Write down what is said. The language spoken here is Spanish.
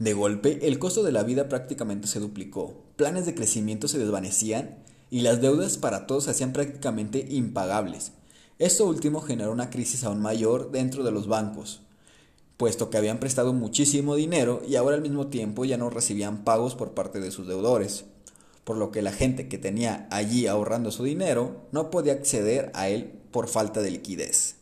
De golpe, el costo de la vida prácticamente se duplicó, planes de crecimiento se desvanecían y las deudas para todos se hacían prácticamente impagables. Esto último generó una crisis aún mayor dentro de los bancos, puesto que habían prestado muchísimo dinero y ahora al mismo tiempo ya no recibían pagos por parte de sus deudores, por lo que la gente que tenía allí ahorrando su dinero no podía acceder a él por falta de liquidez.